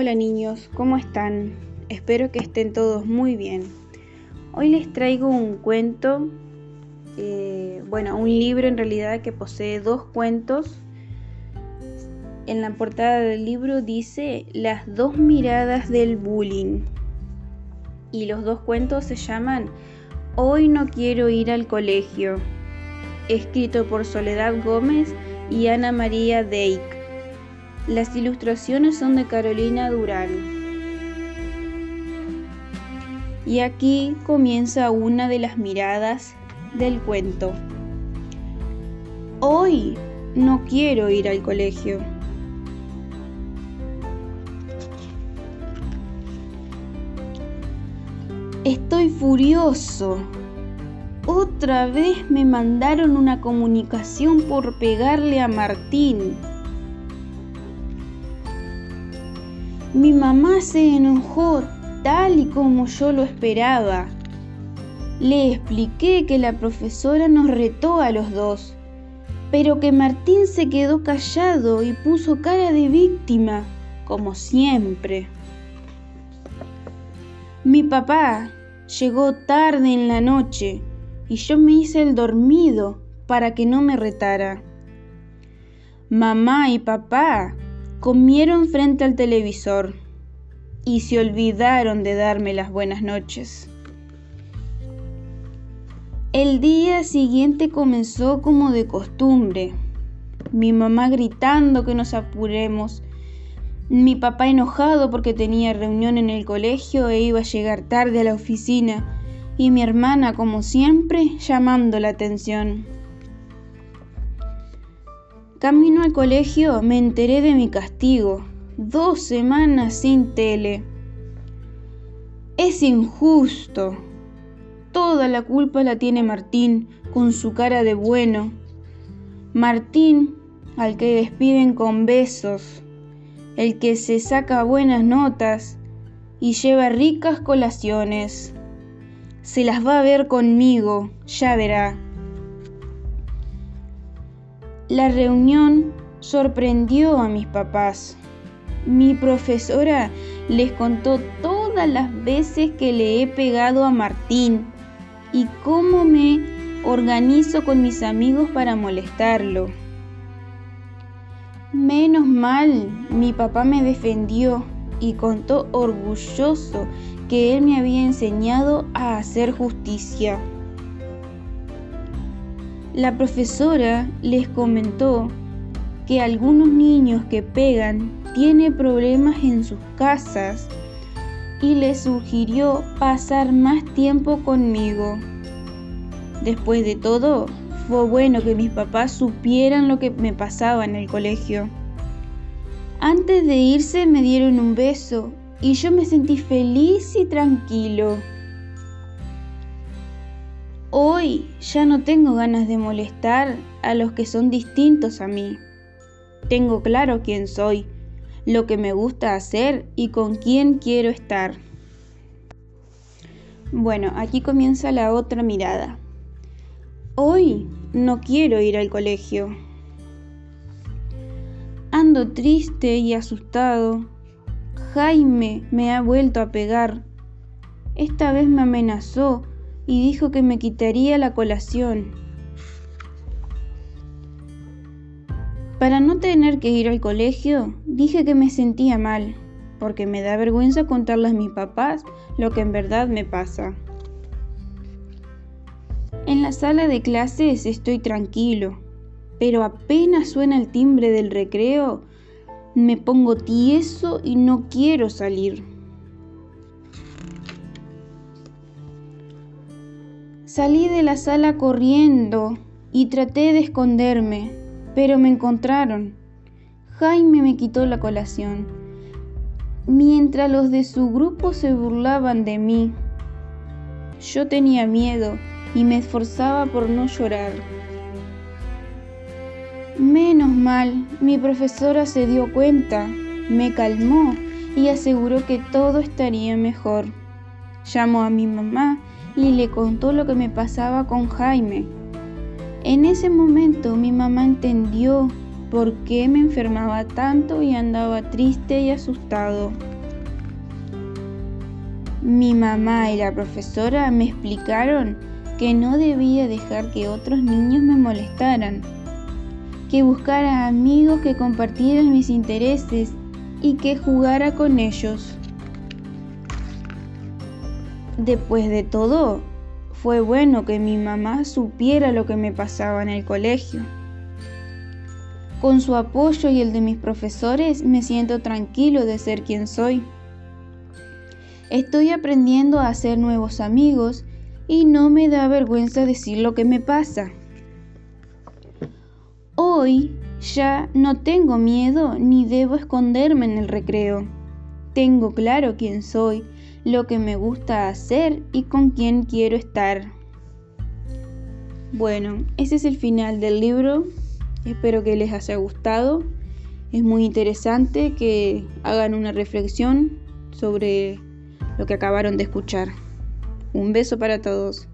Hola niños, ¿cómo están? Espero que estén todos muy bien. Hoy les traigo un cuento, eh, bueno, un libro en realidad que posee dos cuentos. En la portada del libro dice Las dos miradas del bullying. Y los dos cuentos se llaman Hoy no quiero ir al colegio, escrito por Soledad Gómez y Ana María Deik. Las ilustraciones son de Carolina Durán. Y aquí comienza una de las miradas del cuento. Hoy no quiero ir al colegio. Estoy furioso. Otra vez me mandaron una comunicación por pegarle a Martín. Mi mamá se enojó tal y como yo lo esperaba. Le expliqué que la profesora nos retó a los dos, pero que Martín se quedó callado y puso cara de víctima, como siempre. Mi papá llegó tarde en la noche y yo me hice el dormido para que no me retara. Mamá y papá comieron frente al televisor y se olvidaron de darme las buenas noches. El día siguiente comenzó como de costumbre, mi mamá gritando que nos apuremos, mi papá enojado porque tenía reunión en el colegio e iba a llegar tarde a la oficina, y mi hermana, como siempre, llamando la atención. Camino al colegio me enteré de mi castigo. Dos semanas sin tele. Es injusto. Toda la culpa la tiene Martín con su cara de bueno. Martín, al que despiden con besos, el que se saca buenas notas y lleva ricas colaciones. Se las va a ver conmigo, ya verá. La reunión sorprendió a mis papás. Mi profesora les contó todas las veces que le he pegado a Martín y cómo me organizo con mis amigos para molestarlo. Menos mal, mi papá me defendió y contó orgulloso que él me había enseñado a hacer justicia. La profesora les comentó que algunos niños que pegan tienen problemas en sus casas y les sugirió pasar más tiempo conmigo. Después de todo, fue bueno que mis papás supieran lo que me pasaba en el colegio. Antes de irse me dieron un beso y yo me sentí feliz y tranquilo. Hoy ya no tengo ganas de molestar a los que son distintos a mí. Tengo claro quién soy, lo que me gusta hacer y con quién quiero estar. Bueno, aquí comienza la otra mirada. Hoy no quiero ir al colegio. Ando triste y asustado. Jaime me ha vuelto a pegar. Esta vez me amenazó y dijo que me quitaría la colación. Para no tener que ir al colegio, dije que me sentía mal, porque me da vergüenza contarles a mis papás lo que en verdad me pasa. En la sala de clases estoy tranquilo, pero apenas suena el timbre del recreo, me pongo tieso y no quiero salir. Salí de la sala corriendo y traté de esconderme, pero me encontraron. Jaime me quitó la colación, mientras los de su grupo se burlaban de mí. Yo tenía miedo y me esforzaba por no llorar. Menos mal, mi profesora se dio cuenta, me calmó y aseguró que todo estaría mejor. Llamó a mi mamá y le contó lo que me pasaba con Jaime. En ese momento mi mamá entendió por qué me enfermaba tanto y andaba triste y asustado. Mi mamá y la profesora me explicaron que no debía dejar que otros niños me molestaran, que buscara amigos que compartieran mis intereses y que jugara con ellos. Después de todo, fue bueno que mi mamá supiera lo que me pasaba en el colegio. Con su apoyo y el de mis profesores me siento tranquilo de ser quien soy. Estoy aprendiendo a hacer nuevos amigos y no me da vergüenza decir lo que me pasa. Hoy ya no tengo miedo ni debo esconderme en el recreo. Tengo claro quién soy, lo que me gusta hacer y con quién quiero estar. Bueno, ese es el final del libro. Espero que les haya gustado. Es muy interesante que hagan una reflexión sobre lo que acabaron de escuchar. Un beso para todos.